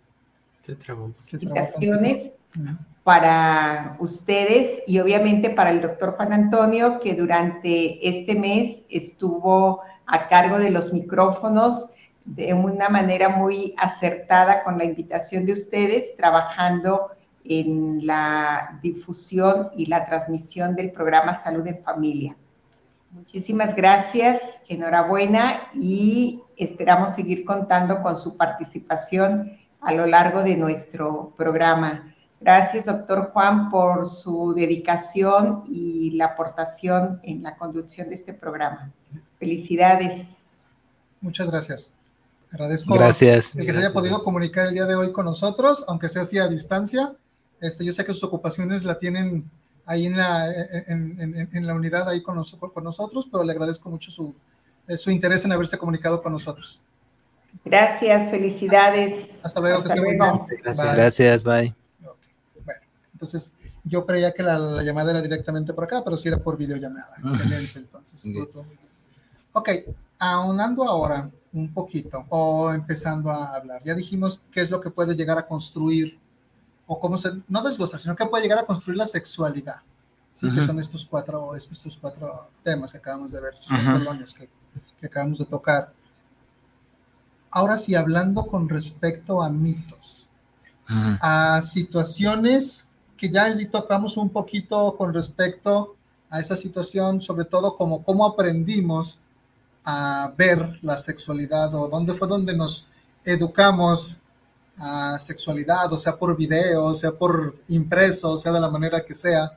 Se trabó. Se trabó tanto. invitaciones Ujú. para ustedes y obviamente para el doctor Juan Antonio, que durante este mes estuvo a cargo de los micrófonos de una manera muy acertada con la invitación de ustedes, trabajando en la difusión y la transmisión del programa Salud en Familia. Muchísimas gracias, enhorabuena y esperamos seguir contando con su participación a lo largo de nuestro programa. Gracias, doctor Juan, por su dedicación y la aportación en la conducción de este programa. Felicidades. Muchas gracias. Agradezco Gracias. el que se haya podido comunicar el día de hoy con nosotros, aunque sea así a distancia. Este, yo sé que sus ocupaciones la tienen ahí en la, en, en- en la unidad, ahí con, nos- con nosotros, pero le agradezco mucho su, eh, su interés en haberse comunicado con nosotros. Gracias, felicidades. Hasta luego, que Hasta esté muy luego. bien. Gracias. Bye. Gracias, bye. Bueno, entonces yo creía que la, la llamada era directamente por acá, pero sí era por videollamada. Excelente, entonces. estuvo todo muy bien. Ok, aunando ahora un poquito o empezando a hablar, ya dijimos qué es lo que puede llegar a construir o cómo se, no desglosar, sino que puede llegar a construir la sexualidad. Sí, que Ujú. son estos cuatro, estos cuatro temas que acabamos de ver, estos Ujú. cuatro bloques que, que acabamos de tocar. Ahora sí, hablando con respecto a mitos Ujú. a situaciones que ya allí tocamos un poquito con respecto a esa situación, sobre todo como cómo aprendimos a ver la sexualidad o dónde fue donde nos educamos a sexualidad, o sea por video, o sea por impreso, o sea de la manera que sea,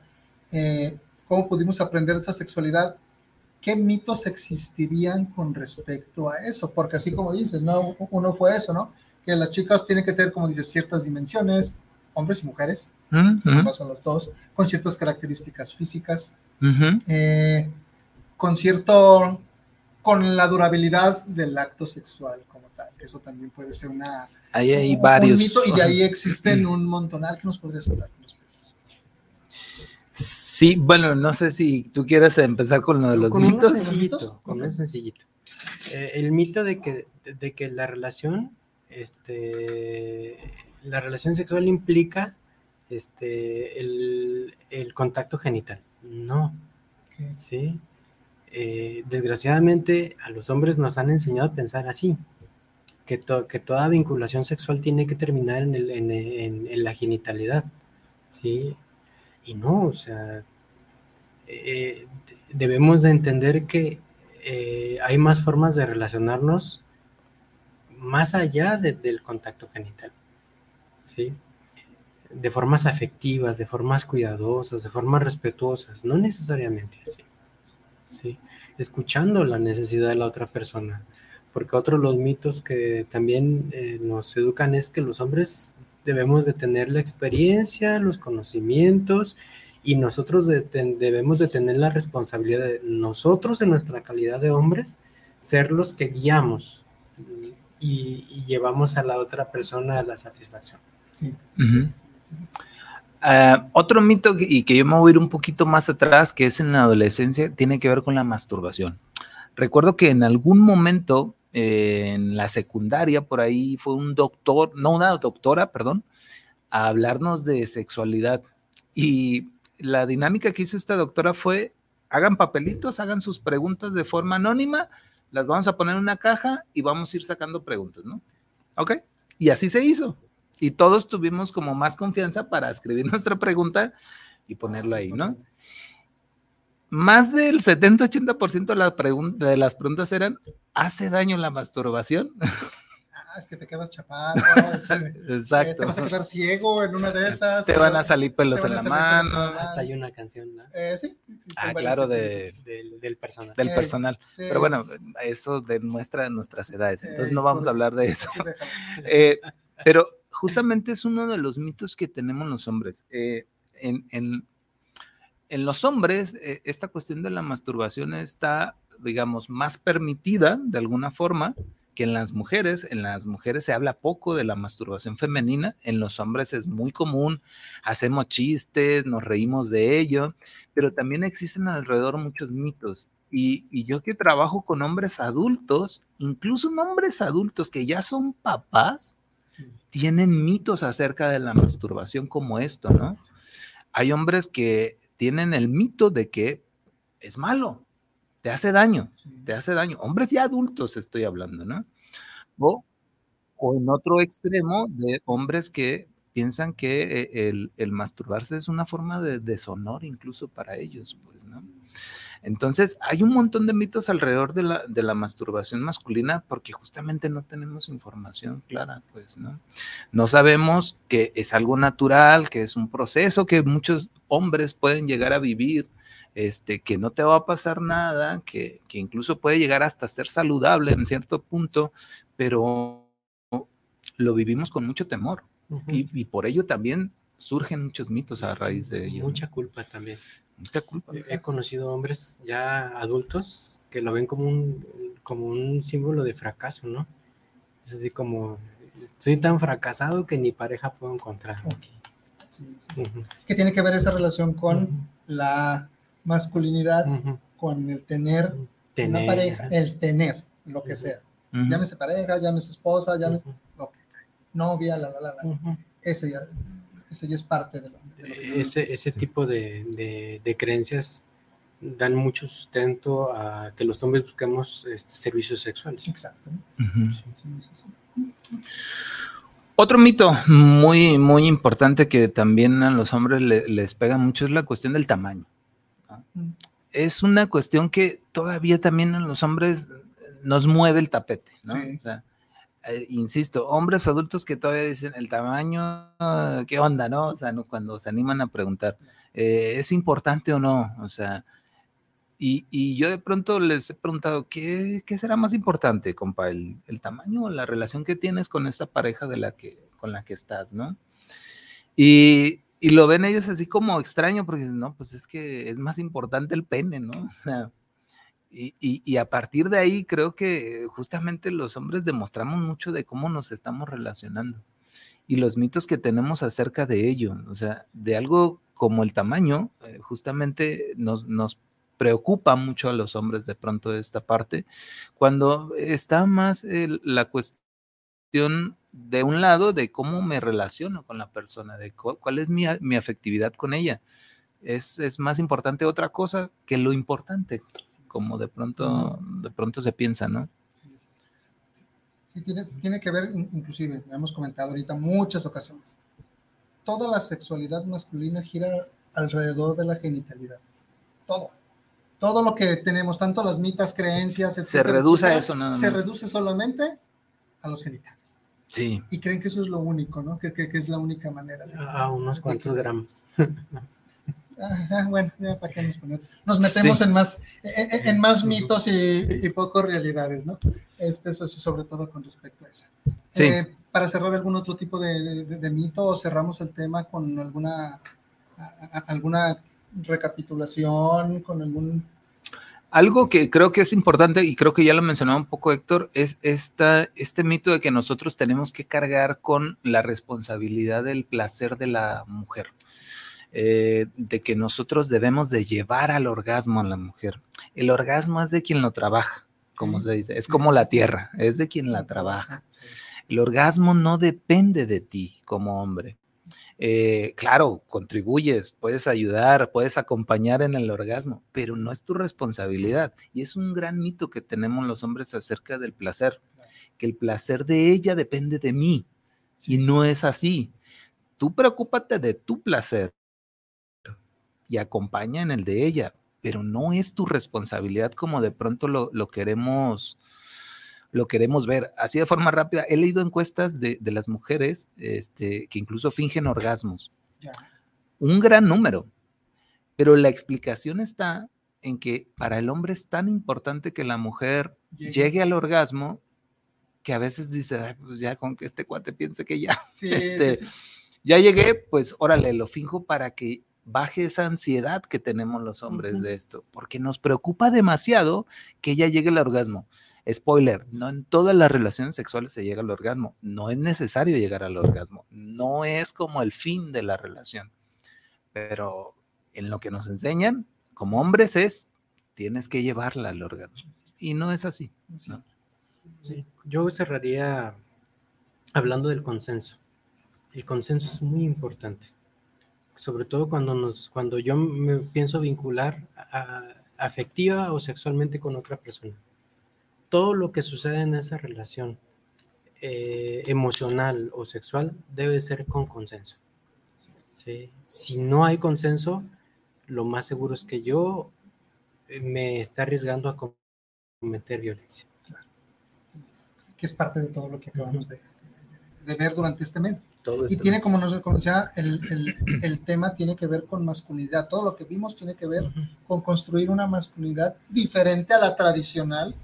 eh, cómo pudimos aprender esa sexualidad, qué mitos existirían con respecto a eso, porque así como dices, no, uno fue eso, ¿no? Que las chicas tienen que tener, como dices, ciertas dimensiones, hombres y mujeres, Ujú. pasan los dos, con ciertas características físicas, Ujú. eh, con cierto, con la durabilidad del acto sexual como tal, eso también puede ser una, Ahí hay un- varios. un mito y de ahí existen un montonal que nos podrías hablar? Sí, bueno, no sé si tú quieres empezar con lo de los Con mitos. sencillito, con un sencillito. Eh, el mito de que, de que la relación, este, la relación sexual implica este, el, el contacto genital. No. Sí. Eh, desgraciadamente a los hombres nos han enseñado a pensar así, que, toda vinculación sexual tiene que terminar en, la genitalidad, ¿sí? Y no, o sea, eh, debemos de entender que eh, hay más formas de relacionarnos más allá del contacto genital, ¿sí? De formas afectivas, de formas cuidadosas, de formas respetuosas, no necesariamente así, ¿sí? Escuchando la necesidad de la otra persona, porque otro de los mitos que también eh, nos educan es que los hombres debemos de tener la experiencia, los conocimientos y nosotros debemos de tener la responsabilidad de nosotros en nuestra calidad de hombres ser los que guiamos y, llevamos a la otra persona a la satisfacción. Ah, otro mito y que yo me voy a ir un poquito más atrás, que es en la adolescencia, tiene que ver con la masturbación. Recuerdo que en algún momento eh, en la secundaria, por ahí fue un doctor, no una doctora, perdón, a hablarnos de sexualidad. Y la dinámica que hizo esta doctora fue, hagan papelitos, hagan sus preguntas de forma anónima, las vamos a poner en una caja y vamos a ir sacando preguntas, ¿no? ¿Ok? Y así se hizo. Y todos tuvimos como más confianza para escribir nuestra pregunta y ponerlo ahí, ¿no? Más del 70-80% de, de las preguntas eran, ¿hace daño la masturbación? es que te quedas chaparro, este, Exacto. Eh, te vas a quedar ciego en una de esas. Te van a salir pelos en la mano. Hasta hay una canción, ¿no? Eh, sí. Ah, claro, de, del, personal. Del personal. Pero bueno, eso demuestra nuestras edades, entonces no vamos a hablar de eso. Eh, pero justamente es uno de los mitos que tenemos los hombres. en, en, en los hombres, esta cuestión de la masturbación está, digamos, más permitida de alguna forma que en las mujeres, en las mujeres se habla poco de la masturbación femenina, en los hombres es muy común, hacemos chistes, nos reímos de ello, pero también existen alrededor muchos mitos. Y, yo que trabajo con hombres adultos, incluso hombres adultos que ya son papás, tienen mitos acerca de la masturbación como esto, ¿no? Hay hombres que tienen el mito de que es malo, te hace daño, te hace daño. Hombres y adultos estoy hablando, ¿no? O, o en otro extremo de hombres que piensan que eh, el, el, masturbarse es una forma de deshonor incluso para ellos, pues, ¿no? Entonces, hay un montón de mitos alrededor de la, de la, masturbación masculina porque justamente no tenemos información clara, pues, ¿no? No sabemos que es algo natural, que es un proceso que muchos hombres pueden llegar a vivir, este, que no te va a pasar nada, que, incluso puede llegar hasta ser saludable en cierto punto, pero lo vivimos con mucho temor y, por ello también surgen muchos mitos a raíz de ello. Mucha culpa también. Mucha culpa. He conocido hombres ya adultos que lo ven como un, como un símbolo de fracaso, ¿no? Es así como, estoy tan fracasado que ni pareja puedo encontrar. ¿Qué tiene que ver esa relación con la masculinidad con el tener, una pareja, el tener, lo que sea. Llámese pareja, llámese esposa, llámese novia, la, la, la, la. Ese, ya, ese ya es parte de lo, ese, ese tipo de, de, creencias dan mucho sustento a que los hombres busquemos este, servicios sexuales. Exacto. Otro mito muy, muy importante que también a los hombres les pega mucho es la cuestión del tamaño es una cuestión que todavía también en los hombres nos mueve el tapete, ¿no? O sea, eh, insisto, hombres adultos que todavía dicen el tamaño, ¿qué onda, no? O sea, cuando se animan a preguntar, eh, ¿es importante o no? O sea, y, yo de pronto les he preguntado, ¿qué, será más importante, compa? El, el, tamaño o la relación que tienes con esa pareja de la que, con la que estás, ¿no? Y, y lo ven ellos así como extraño, porque dicen, no, pues es que es más importante el pene, ¿no? O sea, y, y, a partir de ahí creo que justamente los hombres demostramos mucho de cómo nos estamos relacionando y los mitos que tenemos acerca de ello, o sea, de algo como el tamaño, eh, justamente nos, nos preocupa mucho a los hombres de pronto esta parte, cuando está más la cuestión de un lado de cómo me relaciono con la persona, de cuál es mi, mi afectividad con ella. Es, es, más importante otra cosa que lo importante, como de pronto, de pronto se piensa, ¿no? Sí, tiene, tiene que ver, inclusive, lo hemos comentado ahorita muchas ocasiones, toda la sexualidad masculina gira alrededor de la genitalidad. Todo. Todo lo que tenemos, tanto las mitas, creencias, Se reduce a eso nada más. Se reduce solamente a los genitales. Sí. Y creen que eso es lo único, ¿no? Que, que, que es la única manera. De, a unos cuantos gramos. Ah, bueno, ya para qué nos ponemos. Nos metemos sí. en más, en, en, más mitos y, y poco realidades, ¿no? Este, eso sobre todo con respecto a eso. Sí. Eh, para cerrar algún otro tipo de, de, de, mito o cerramos el tema con alguna, a, alguna recapitulación, con algún... Algo que creo que es importante y creo que ya lo mencionaba un poco Héctor, es esta, este mito de que nosotros tenemos que cargar con la responsabilidad del placer de la mujer. Eh, de que nosotros debemos de llevar al orgasmo a la mujer. El orgasmo es de quien lo trabaja, como se dice, es como la tierra, es de quien la trabaja. El orgasmo no depende de ti como hombre. Eh, claro, contribuyes, puedes ayudar, puedes acompañar en el orgasmo, pero no es tu responsabilidad. Y es un gran mito que tenemos los hombres acerca del placer, que el placer de ella depende de mí. Y no es así. Tú preocúpate de tu placer y acompaña en el de ella, pero no es tu responsabilidad como de pronto lo, lo queremos lo queremos ver. Así de forma rápida, he leído encuestas de, de las mujeres este, que incluso fingen orgasmos. Un gran número. Pero la explicación está en que para el hombre es tan importante que la mujer llegue, llegue al orgasmo que a veces dice, Ay, pues ya con que este cuate piense que ya, Sí, este, sí, sí. ya llegué, pues órale, lo finjo para que baje esa ansiedad que tenemos los hombres uh -huh. de esto, porque nos preocupa demasiado que ella llegue al orgasmo. Spoiler, no en todas las relaciones sexuales se llega al orgasmo, no es necesario llegar al orgasmo, no es como el fin de la relación, pero en lo que nos enseñan como hombres es, tienes que llevarla al orgasmo, y no es así. ¿no? Sí. Yo cerraría hablando del consenso. El consenso es muy importante, sobre todo cuando, nos, cuando yo me pienso vincular afectiva o sexualmente con otra persona todo lo que sucede en esa relación eh, emocional o sexual debe ser con consenso. ¿sí? Si no hay consenso, lo más seguro es que yo me esté arriesgando a cometer violencia. Claro. Que es parte de todo lo que acabamos de ver durante este mes. Todo y tiene, como nos decía, el, el, el, tema tiene que ver con masculinidad. Todo lo que vimos tiene que ver uh -huh. con construir una masculinidad diferente a la tradicional,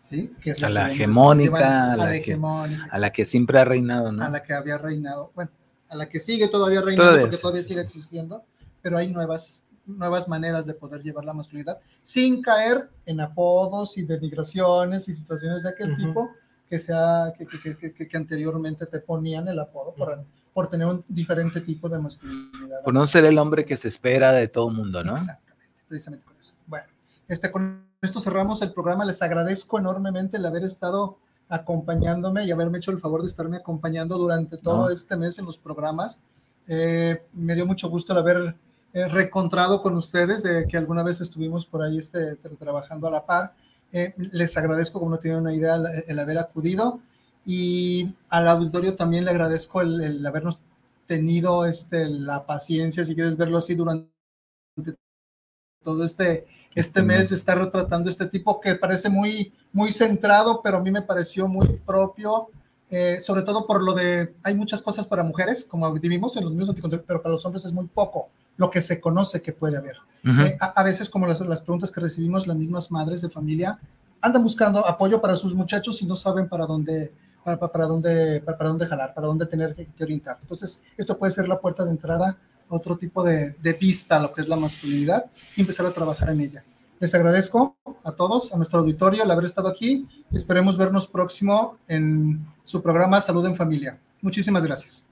¿sí? Que es la a, la hegemónica, a, la hegemónica, que, a la que siempre ha reinado, ¿no? A la que había reinado, bueno, a la que sigue todavía reinando todavía porque todavía sí, sigue sí. existiendo, pero hay nuevas, nuevas maneras de poder llevar la masculinidad sin caer en apodos y denigraciones y situaciones de aquel uh -huh. tipo que, sea, que, que, que, que, anteriormente te ponían el apodo por, por tener un diferente tipo de masculinidad. Por no ser el hombre que se espera de todo mundo, ¿no? Exactamente, precisamente con eso. Bueno, este, con esto cerramos el programa. Les agradezco enormemente el haber estado acompañándome y haberme hecho el favor de estarme acompañando durante todo no. este mes en los programas. Eh, me dio mucho gusto el haber eh, reencontrado con ustedes, de que alguna vez estuvimos por ahí este, trabajando a la par. Eh, les agradezco, como no tienen una idea, el, el, haber acudido. Y al auditorio también le agradezco el, el habernos tenido este, la paciencia, si quieres verlo así, durante todo este, este mes de estar retratando este tipo que parece muy, muy centrado, pero a mí me pareció muy propio, eh, sobre todo por lo de, hay muchas cosas para mujeres, como vivimos en los mismos anticonceptivos, pero para los hombres es muy poco lo que se conoce que puede haber. Uh -huh. eh, a, a, veces, como las, las preguntas que recibimos, las mismas madres de familia andan buscando apoyo para sus muchachos y no saben para dónde, para, para dónde, para, para, dónde jalar, para dónde tener que, que orientar. Entonces, esto puede ser la puerta de entrada a otro tipo de, de vista a lo que es la masculinidad y empezar a trabajar en ella. Les agradezco a todos, a nuestro auditorio, el haber estado aquí. Esperemos vernos próximo en su programa Salud en Familia. Muchísimas gracias.